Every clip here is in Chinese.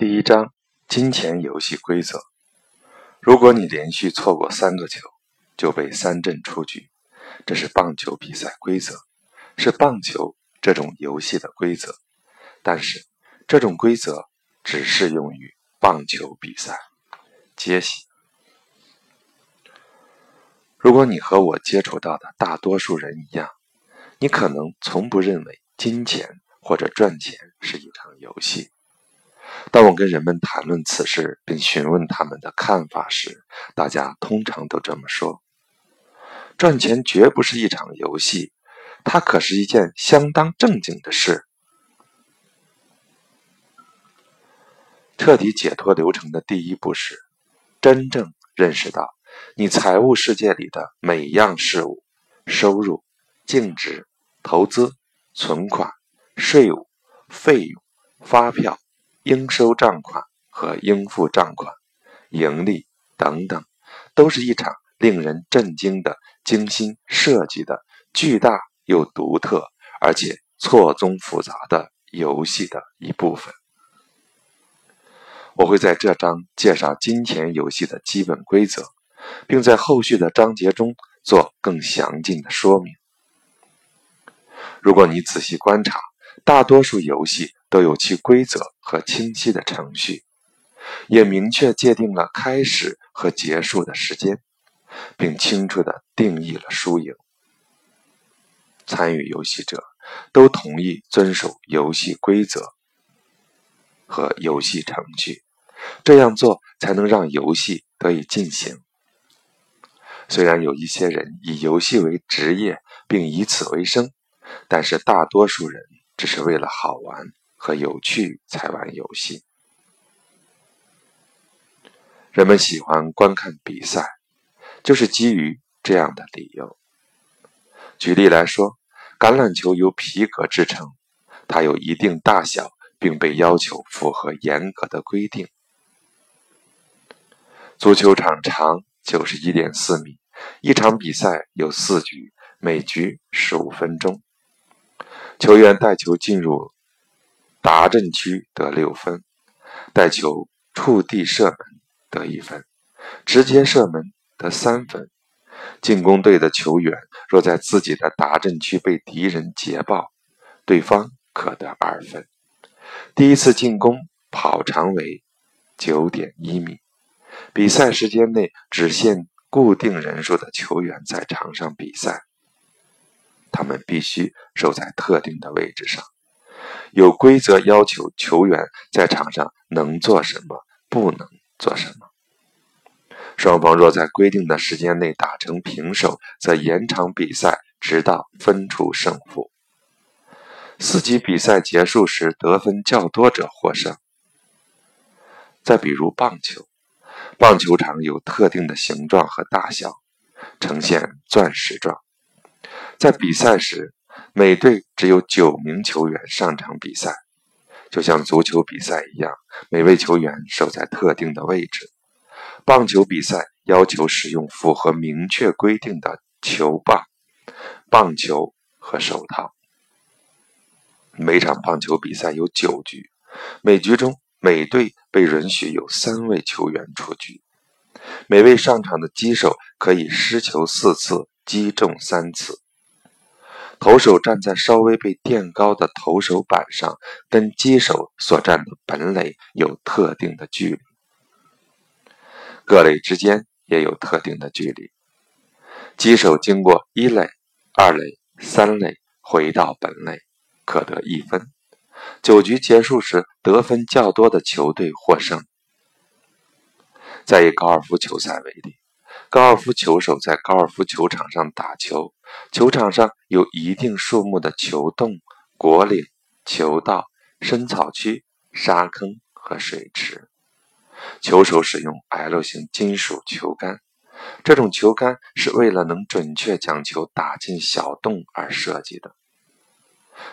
第一章：金钱游戏规则。如果你连续错过三个球，就被三振出局。这是棒球比赛规则，是棒球这种游戏的规则。但是，这种规则只适用于棒球比赛。揭晓。如果你和我接触到的大多数人一样，你可能从不认为金钱或者赚钱是一场游戏。当我跟人们谈论此事，并询问他们的看法时，大家通常都这么说：赚钱绝不是一场游戏，它可是一件相当正经的事。彻底解脱流程的第一步是，真正认识到你财务世界里的每样事物：收入、净值、投资、存款、税务、费用、发票。应收账款和应付账款、盈利等等，都是一场令人震惊的、精心设计的、巨大又独特，而且错综复杂的游戏的一部分。我会在这章介绍金钱游戏的基本规则，并在后续的章节中做更详尽的说明。如果你仔细观察，大多数游戏。都有其规则和清晰的程序，也明确界定了开始和结束的时间，并清楚地定义了输赢。参与游戏者都同意遵守游戏规则和游戏程序，这样做才能让游戏得以进行。虽然有一些人以游戏为职业并以此为生，但是大多数人只是为了好玩。和有趣才玩游戏。人们喜欢观看比赛，就是基于这样的理由。举例来说，橄榄球由皮革制成，它有一定大小，并被要求符合严格的规定。足球场长九十一点四米，一场比赛有四局，每局十五分钟。球员带球进入。达阵区得六分，带球触地射门得一分，直接射门得三分。进攻队的球员若在自己的达阵区被敌人截爆，对方可得二分。第一次进攻跑长为九点一米。比赛时间内只限固定人数的球员在场上比赛，他们必须守在特定的位置上。有规则要求球员在场上能做什么，不能做什么。双方若在规定的时间内打成平手，则延长比赛，直到分出胜负。四级比赛结束时，得分较多者获胜。再比如棒球，棒球场有特定的形状和大小，呈现钻石状。在比赛时，每队只有九名球员上场比赛，就像足球比赛一样，每位球员守在特定的位置。棒球比赛要求使用符合明确规定的球棒、棒球和手套。每场棒球比赛有九局，每局中每队被允许有三位球员出局。每位上场的击手可以失球四次，击中三次。投手站在稍微被垫高的投手板上，跟击手所站的本垒有特定的距离，各垒之间也有特定的距离。击手经过一垒、二垒、三垒回到本垒，可得一分。九局结束时，得分较多的球队获胜。再以高尔夫球赛为例。高尔夫球手在高尔夫球场上打球，球场上有一定数目的球洞、果岭、球道、深草区、沙坑和水池。球手使用 L 型金属球杆，这种球杆是为了能准确将球打进小洞而设计的。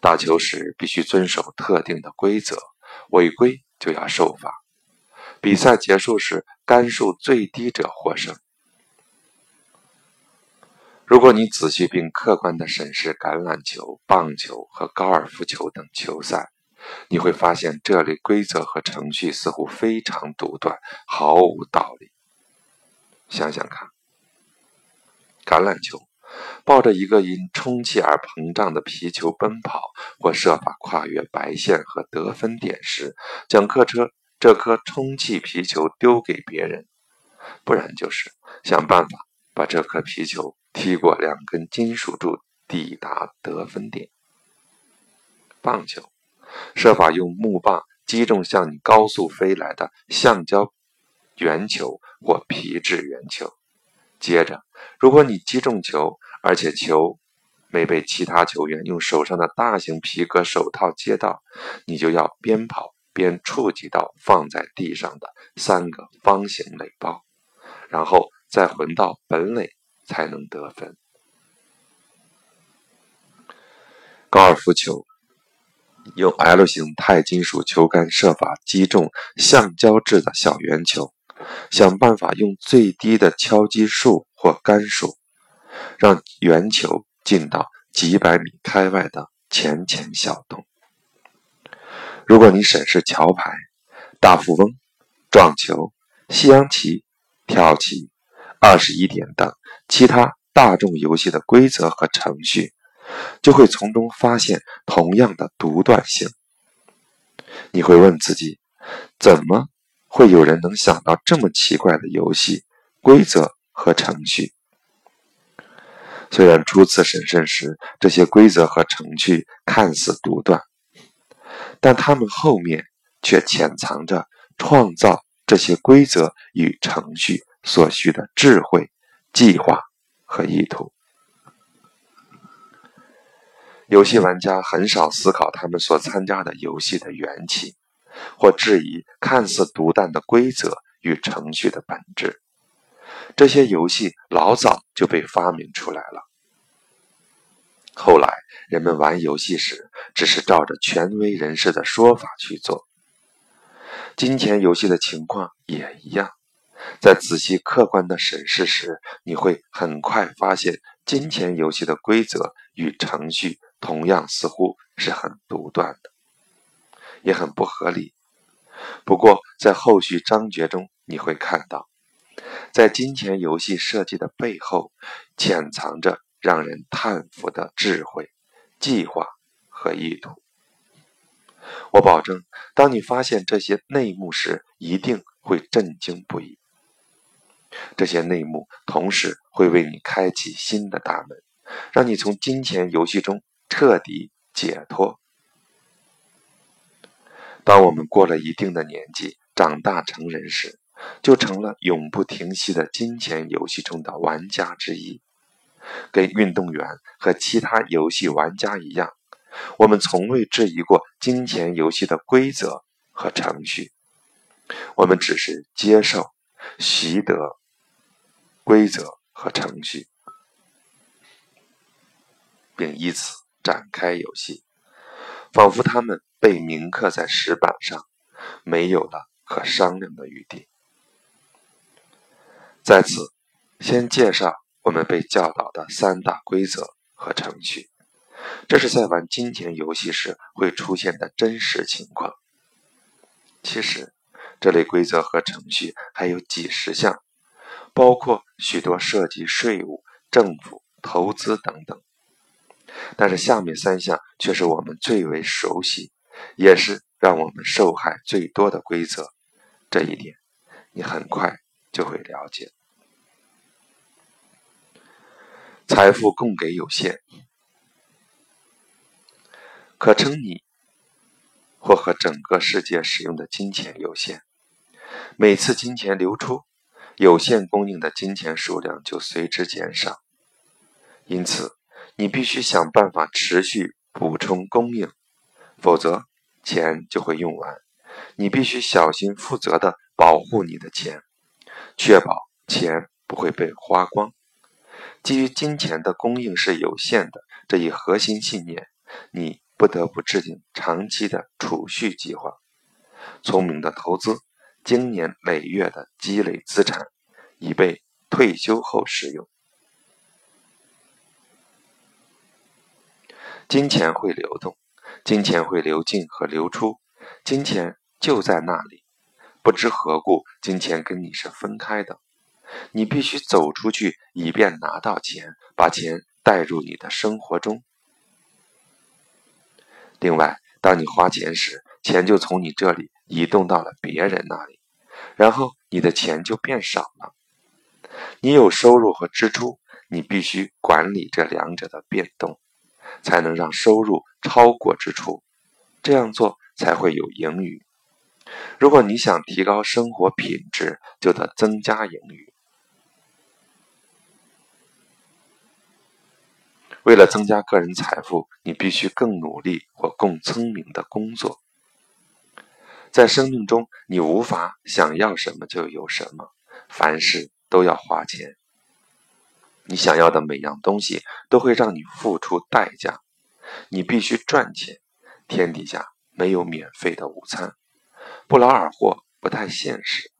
打球时必须遵守特定的规则，违规就要受罚。比赛结束时，杆数最低者获胜。如果你仔细并客观地审视橄榄球、棒球和高尔夫球等球赛，你会发现这类规则和程序似乎非常独断，毫无道理。想想看，橄榄球抱着一个因充气而膨胀的皮球奔跑，或设法跨越白线和得分点时，将客车这颗充气皮球丢给别人，不然就是想办法把这颗皮球踢过两根金属柱，抵达得分点。棒球。设法用木棒击中向你高速飞来的橡胶圆球或皮质圆球。接着，如果你击中球，而且球没被其他球员用手上的大型皮革手套接到，你就要边跑边触及到放在地上的三个方形垒包，然后再回到本垒才能得分。高尔夫球。用 L 型钛金属球杆设法击中橡胶制的小圆球，想办法用最低的敲击数或杆数，让圆球进到几百米开外的浅浅小洞。如果你审视桥牌、大富翁、撞球、西洋棋、跳棋、二十一点等其他大众游戏的规则和程序，就会从中发现同样的独断性。你会问自己：怎么会有人能想到这么奇怪的游戏规则和程序？虽然初次审慎时，这些规则和程序看似独断，但他们后面却潜藏着创造这些规则与程序所需的智慧、计划和意图。游戏玩家很少思考他们所参加的游戏的缘起，或质疑看似独断的规则与程序的本质。这些游戏老早就被发明出来了。后来人们玩游戏时，只是照着权威人士的说法去做。金钱游戏的情况也一样。在仔细客观的审视时，你会很快发现金钱游戏的规则与程序。同样似乎是很独断的，也很不合理。不过，在后续章节中，你会看到，在金钱游戏设计的背后，潜藏着让人叹服的智慧、计划和意图。我保证，当你发现这些内幕时，一定会震惊不已。这些内幕同时会为你开启新的大门，让你从金钱游戏中。彻底解脱。当我们过了一定的年纪，长大成人时，就成了永不停息的金钱游戏中的玩家之一。跟运动员和其他游戏玩家一样，我们从未质疑过金钱游戏的规则和程序。我们只是接受、习得规则和程序，并以此。展开游戏，仿佛他们被铭刻在石板上，没有了可商量的余地。在此，先介绍我们被教导的三大规则和程序，这是在玩金钱游戏时会出现的真实情况。其实，这类规则和程序还有几十项，包括许多涉及税务、政府、投资等等。但是下面三项却是我们最为熟悉，也是让我们受害最多的规则。这一点，你很快就会了解。财富供给有限，可称你或和整个世界使用的金钱有限。每次金钱流出，有限供应的金钱数量就随之减少。因此。你必须想办法持续补充供应，否则钱就会用完。你必须小心负责地保护你的钱，确保钱不会被花光。基于金钱的供应是有限的这一核心信念，你不得不制定长期的储蓄计划，聪明的投资，经年累月的积累资产，以备退休后使用。金钱会流动，金钱会流进和流出，金钱就在那里，不知何故，金钱跟你是分开的。你必须走出去，以便拿到钱，把钱带入你的生活中。另外，当你花钱时，钱就从你这里移动到了别人那里，然后你的钱就变少了。你有收入和支出，你必须管理这两者的变动，才能让收入超过支出。这样做才会有盈余。如果你想提高生活品质，就得增加盈余。为了增加个人财富，你必须更努力或更聪明的工作。在生命中，你无法想要什么就有什么，凡事。都要花钱，你想要的每样东西都会让你付出代价，你必须赚钱。天底下没有免费的午餐，不劳而获不太现实。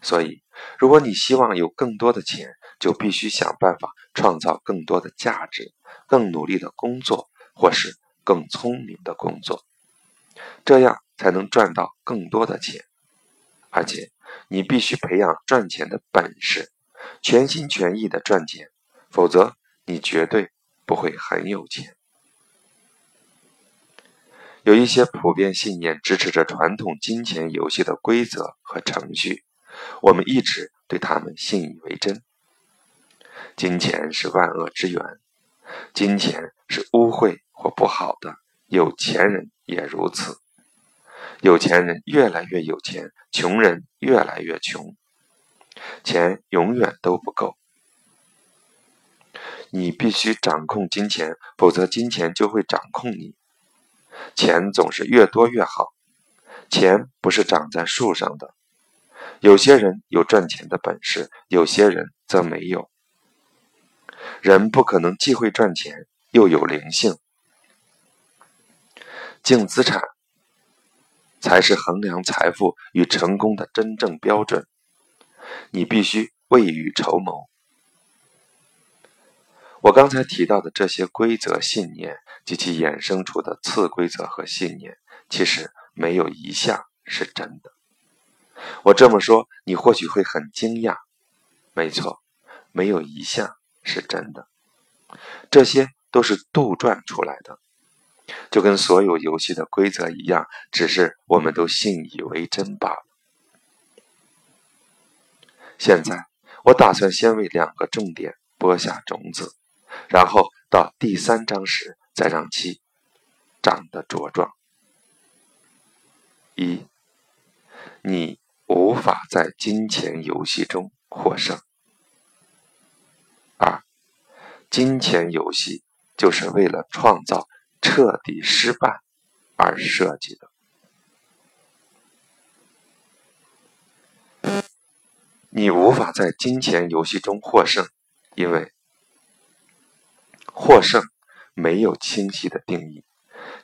所以，如果你希望有更多的钱，就必须想办法创造更多的价值，更努力的工作，或是更聪明的工作，这样才能赚到更多的钱，而且。你必须培养赚钱的本事，全心全意的赚钱，否则你绝对不会很有钱。有一些普遍信念支持着传统金钱游戏的规则和程序，我们一直对他们信以为真。金钱是万恶之源，金钱是污秽或不好的，有钱人也如此。有钱人越来越有钱，穷人越来越穷，钱永远都不够。你必须掌控金钱，否则金钱就会掌控你。钱总是越多越好，钱不是长在树上的。有些人有赚钱的本事，有些人则没有。人不可能既会赚钱又有灵性。净资产。才是衡量财富与成功的真正标准。你必须未雨绸缪。我刚才提到的这些规则、信念及其衍生出的次规则和信念，其实没有一项是真的。我这么说，你或许会很惊讶。没错，没有一项是真的。这些都是杜撰出来的。就跟所有游戏的规则一样，只是我们都信以为真罢了。现在，我打算先为两个重点播下种子，然后到第三章时再让其长得茁壮。一，你无法在金钱游戏中获胜。二，金钱游戏就是为了创造。彻底失败而设计的，你无法在金钱游戏中获胜，因为获胜没有清晰的定义。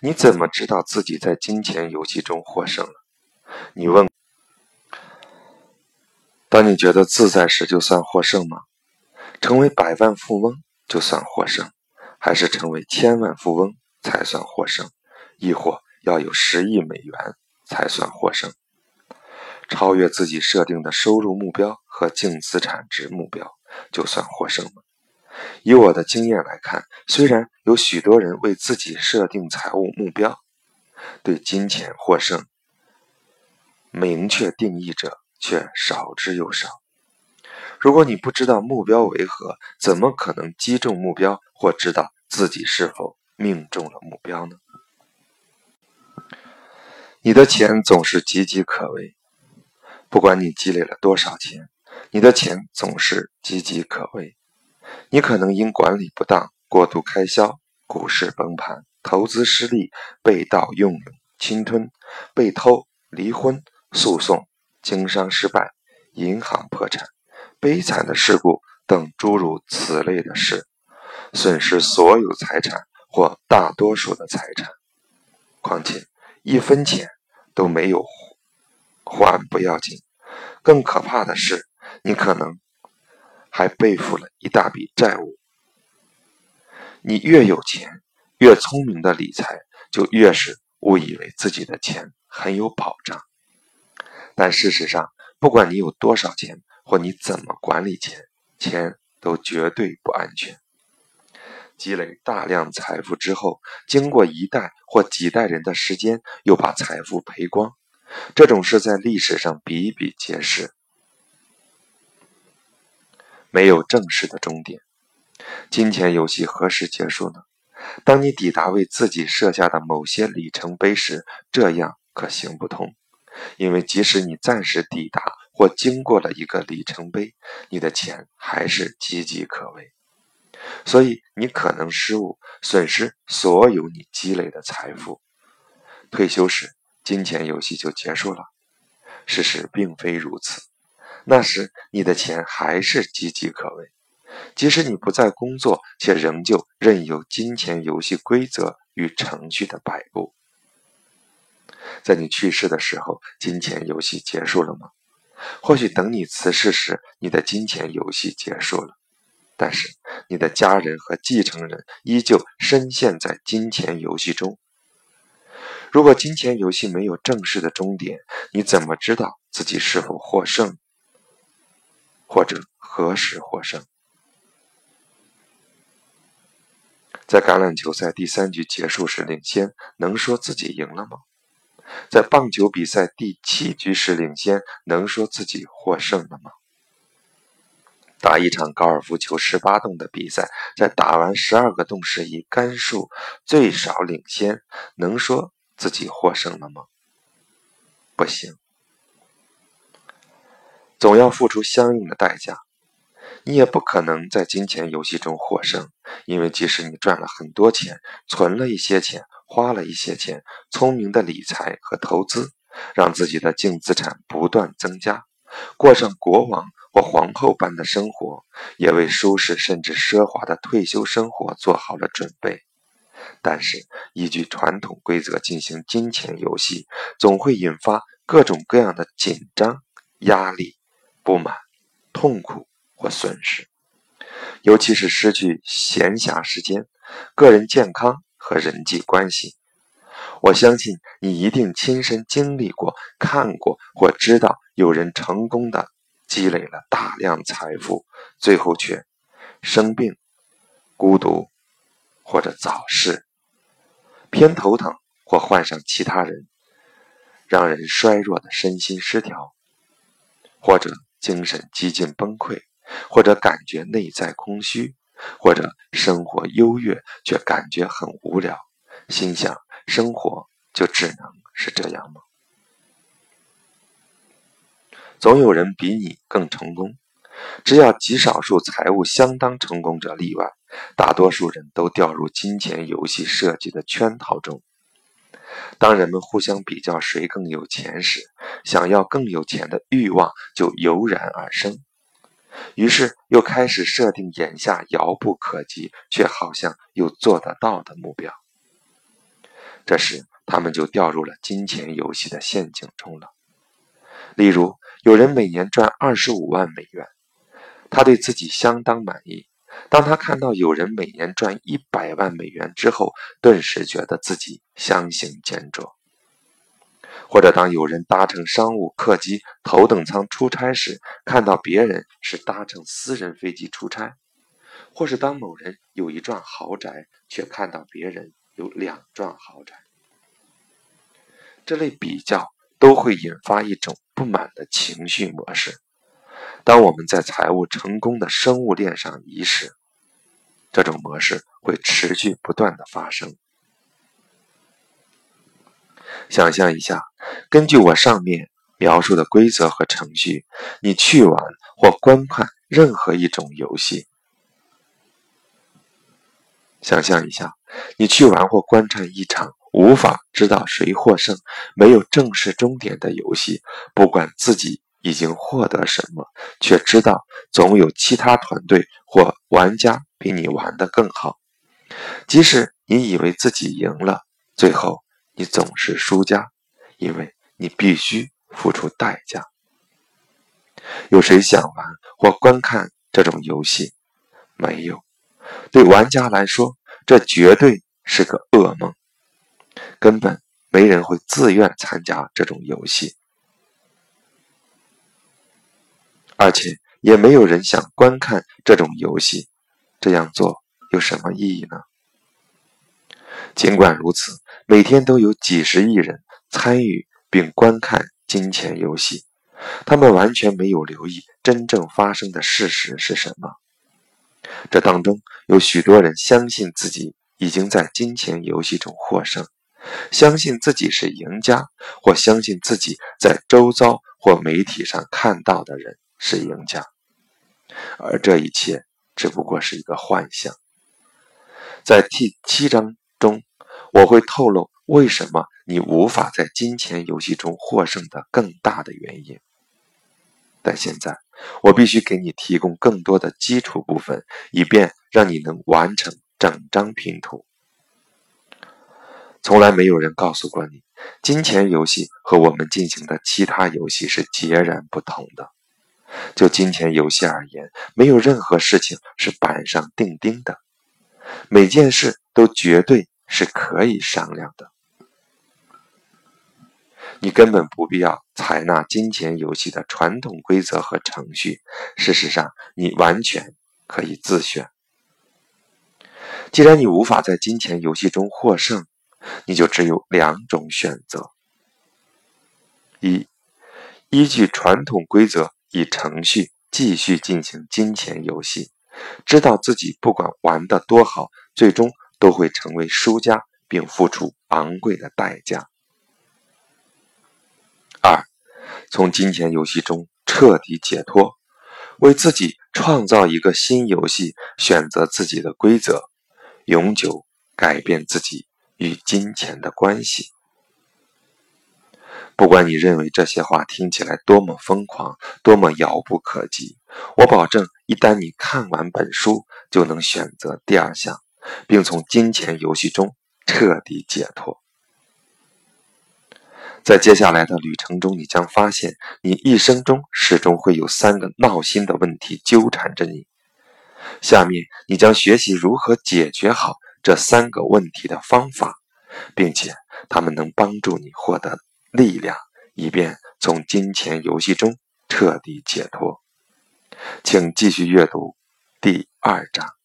你怎么知道自己在金钱游戏中获胜了？你问。当你觉得自在时，就算获胜吗？成为百万富翁就算获胜，还是成为千万富翁？才算获胜，亦或要有十亿美元才算获胜？超越自己设定的收入目标和净资产值目标，就算获胜吗？以我的经验来看，虽然有许多人为自己设定财务目标，对金钱获胜明确定义者却少之又少。如果你不知道目标为何，怎么可能击中目标或知道自己是否？命中了目标呢？你的钱总是岌岌可危，不管你积累了多少钱，你的钱总是岌岌可危。你可能因管理不当、过度开销、股市崩盘、投资失利、被盗用、侵吞、被偷、离婚、诉讼、经商失败、银行破产、悲惨的事故等诸如此类的事，损失所有财产。或大多数的财产，况且一分钱都没有还不要紧，更可怕的是，你可能还背负了一大笔债务。你越有钱，越聪明的理财，就越是误以为自己的钱很有保障。但事实上，不管你有多少钱，或你怎么管理钱，钱都绝对不安全。积累大量财富之后，经过一代或几代人的时间，又把财富赔光，这种事在历史上比比皆是。没有正式的终点，金钱游戏何时结束呢？当你抵达为自己设下的某些里程碑时，这样可行不通，因为即使你暂时抵达或经过了一个里程碑，你的钱还是岌岌可危。所以你可能失误，损失所有你积累的财富。退休时，金钱游戏就结束了。事实并非如此，那时你的钱还是岌岌可危。即使你不再工作，且仍旧任由金钱游戏规则与程序的摆布。在你去世的时候，金钱游戏结束了吗？或许等你辞世时，你的金钱游戏结束了。但是，你的家人和继承人依旧深陷在金钱游戏中。如果金钱游戏没有正式的终点，你怎么知道自己是否获胜，或者何时获胜？在橄榄球赛第三局结束时领先，能说自己赢了吗？在棒球比赛第七局时领先，能说自己获胜了吗？打一场高尔夫球十八洞的比赛，在打完十二个洞时以杆数最少领先，能说自己获胜了吗？不行，总要付出相应的代价。你也不可能在金钱游戏中获胜，因为即使你赚了很多钱，存了一些钱，花了一些钱，聪明的理财和投资，让自己的净资产不断增加，过上国王。或皇后般的生活，也为舒适甚至奢华的退休生活做好了准备。但是，依据传统规则进行金钱游戏，总会引发各种各样的紧张、压力、不满、痛苦或损失，尤其是失去闲暇时间、个人健康和人际关系。我相信你一定亲身经历过、看过或知道有人成功的。积累了大量财富，最后却生病、孤独或者早逝，偏头疼或患上其他人让人衰弱的身心失调，或者精神几近崩溃，或者感觉内在空虚，或者生活优越却感觉很无聊，心想生活就只能是这样吗？总有人比你更成功，只要极少数财务相当成功者例外，大多数人都掉入金钱游戏设计的圈套中。当人们互相比较谁更有钱时，想要更有钱的欲望就油然而生，于是又开始设定眼下遥不可及却好像又做得到的目标。这时，他们就掉入了金钱游戏的陷阱中了。例如，有人每年赚二十五万美元，他对自己相当满意。当他看到有人每年赚一百万美元之后，顿时觉得自己相形见绌。或者当有人搭乘商务客机头等舱出差时，看到别人是搭乘私人飞机出差；或是当某人有一幢豪宅，却看到别人有两幢豪宅，这类比较都会引发一种。不满的情绪模式。当我们在财务成功的生物链上移时，这种模式会持续不断的发生。想象一下，根据我上面描述的规则和程序，你去玩或观看任何一种游戏。想象一下，你去玩或观看一场。无法知道谁获胜、没有正式终点的游戏，不管自己已经获得什么，却知道总有其他团队或玩家比你玩得更好。即使你以为自己赢了，最后你总是输家，因为你必须付出代价。有谁想玩或观看这种游戏？没有。对玩家来说，这绝对是个噩梦。根本没人会自愿参加这种游戏，而且也没有人想观看这种游戏。这样做有什么意义呢？尽管如此，每天都有几十亿人参与并观看金钱游戏，他们完全没有留意真正发生的事实是什么。这当中有许多人相信自己已经在金钱游戏中获胜，相信自己是赢家，或相信自己在周遭或媒体上看到的人是赢家，而这一切只不过是一个幻象。在第七章中，我会透露为什么你无法在金钱游戏中获胜的更大的原因。但现在，我必须给你提供更多的基础部分，以便让你能完成整张拼图。从来没有人告诉过你，金钱游戏和我们进行的其他游戏是截然不同的。就金钱游戏而言，没有任何事情是板上钉钉的，每件事都绝对是可以商量的。你根本不必要采纳金钱游戏的传统规则和程序。事实上，你完全可以自选。既然你无法在金钱游戏中获胜，你就只有两种选择：一，依据传统规则以程序继续进行金钱游戏，知道自己不管玩得多好，最终都会成为输家，并付出昂贵的代价。二，从金钱游戏中彻底解脱，为自己创造一个新游戏，选择自己的规则，永久改变自己与金钱的关系。不管你认为这些话听起来多么疯狂，多么遥不可及，我保证，一旦你看完本书，就能选择第二项，并从金钱游戏中彻底解脱。在接下来的旅程中，你将发现，你一生中始终会有三个闹心的问题纠缠着你。下面，你将学习如何解决好这三个问题的方法，并且他们能帮助你获得力量，以便从金钱游戏中彻底解脱。请继续阅读第二章。